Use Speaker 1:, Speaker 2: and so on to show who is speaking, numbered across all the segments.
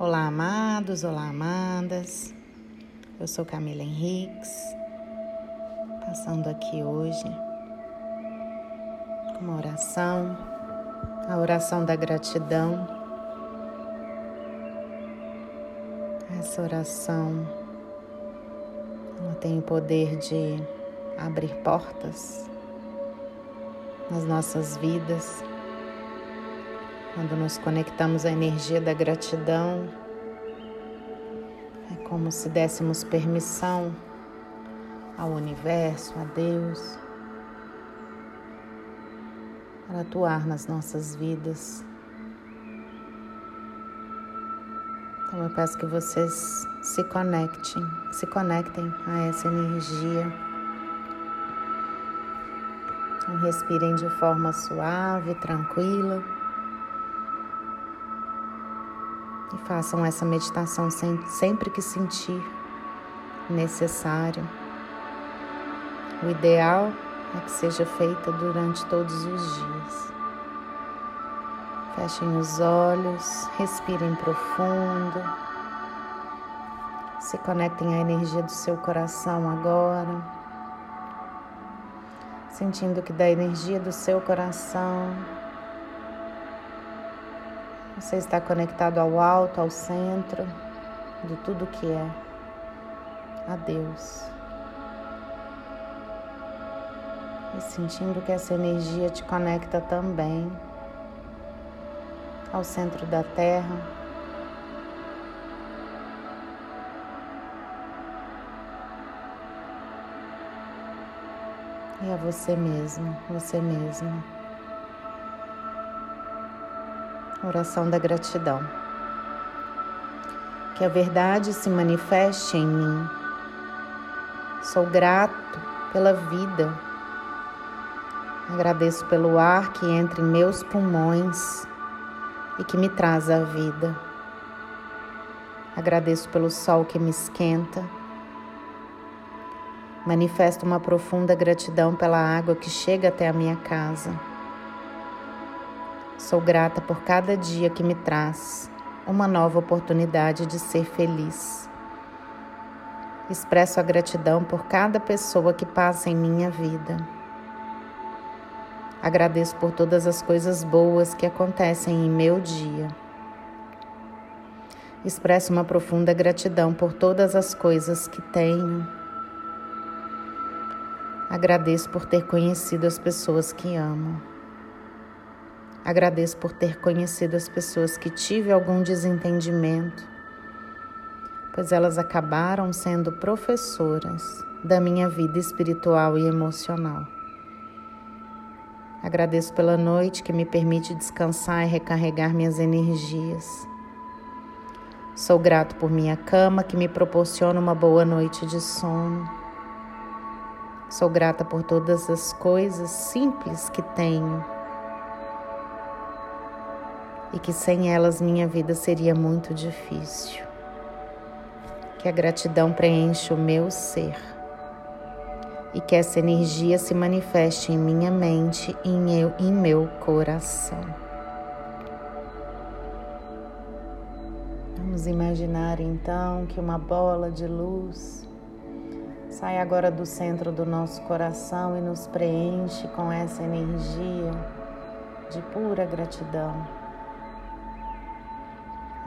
Speaker 1: Olá, amados, olá, amadas. Eu sou Camila Henriques, passando aqui hoje uma oração, a oração da gratidão. Essa oração ela tem o poder de abrir portas nas nossas vidas quando nos conectamos à energia da gratidão, é como se dessemos permissão ao universo, a Deus, para atuar nas nossas vidas. Então eu peço que vocês se conectem, se conectem a essa energia. Então, respirem de forma suave, tranquila. E façam essa meditação sempre que sentir necessário. O ideal é que seja feita durante todos os dias. Fechem os olhos, respirem profundo. Se conectem à energia do seu coração agora. Sentindo que da energia do seu coração você está conectado ao alto, ao centro de tudo que é, a Deus. E sentindo que essa energia te conecta também ao centro da Terra. E a você mesmo, você mesmo. Oração da gratidão. Que a verdade se manifeste em mim. Sou grato pela vida. Agradeço pelo ar que entra em meus pulmões e que me traz a vida. Agradeço pelo sol que me esquenta. Manifesto uma profunda gratidão pela água que chega até a minha casa. Sou grata por cada dia que me traz uma nova oportunidade de ser feliz. Expresso a gratidão por cada pessoa que passa em minha vida. Agradeço por todas as coisas boas que acontecem em meu dia. Expresso uma profunda gratidão por todas as coisas que tenho. Agradeço por ter conhecido as pessoas que amo. Agradeço por ter conhecido as pessoas que tive algum desentendimento, pois elas acabaram sendo professoras da minha vida espiritual e emocional. Agradeço pela noite que me permite descansar e recarregar minhas energias. Sou grato por minha cama que me proporciona uma boa noite de sono. Sou grata por todas as coisas simples que tenho e que sem elas minha vida seria muito difícil. Que a gratidão preencha o meu ser e que essa energia se manifeste em minha mente e em, eu, em meu coração. Vamos imaginar então que uma bola de luz sai agora do centro do nosso coração e nos preenche com essa energia de pura gratidão.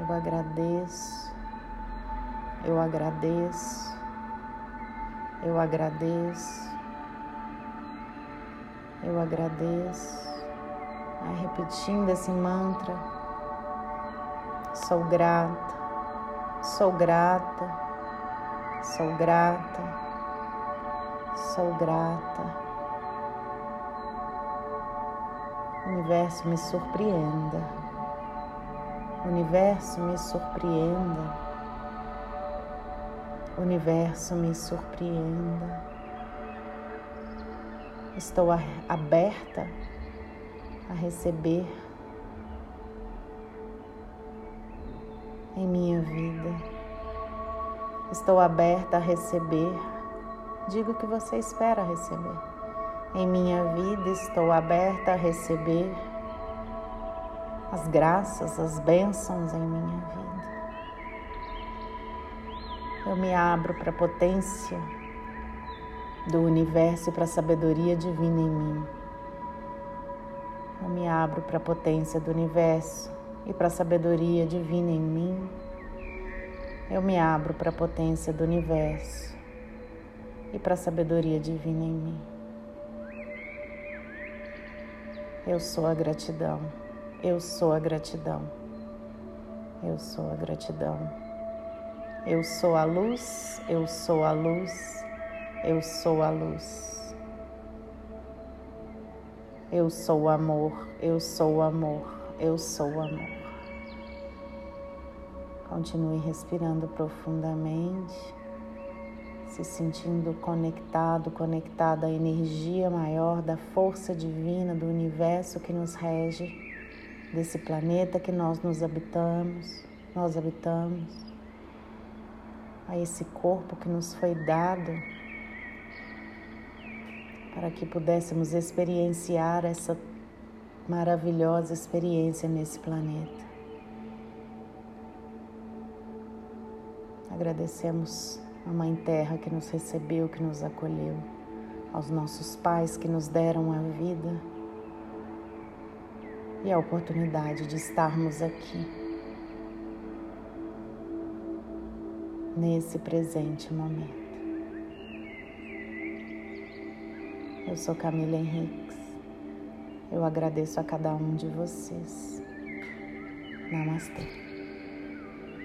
Speaker 1: Eu agradeço, eu agradeço, eu agradeço, eu agradeço. Vai repetindo esse mantra. Sou grata, sou grata, sou grata, sou grata. O universo me surpreenda. Universo me surpreenda. Universo me surpreenda. Estou aberta a receber em minha vida. Estou aberta a receber. Diga o que você espera receber. Em minha vida estou aberta a receber as graças, as bênçãos em minha vida. Eu me abro para a potência do universo e para a sabedoria divina em mim. Eu me abro para a potência do universo e para a sabedoria divina em mim. Eu me abro para a potência do universo e para a sabedoria divina em mim. Eu sou a gratidão. Eu sou a gratidão. Eu sou a gratidão. Eu sou a luz, eu sou a luz, eu sou a luz. Eu sou o amor, eu sou o amor, eu sou o amor. Continue respirando profundamente, se sentindo conectado, conectada à energia maior da força divina do universo que nos rege, desse planeta que nós nos habitamos, nós habitamos a esse corpo que nos foi dado para que pudéssemos experienciar essa maravilhosa experiência nesse planeta. Agradecemos a Mãe Terra que nos recebeu, que nos acolheu, aos nossos pais que nos deram a vida e a oportunidade de estarmos aqui nesse presente momento. Eu sou Camila Henriques. Eu agradeço a cada um de vocês. Namastê.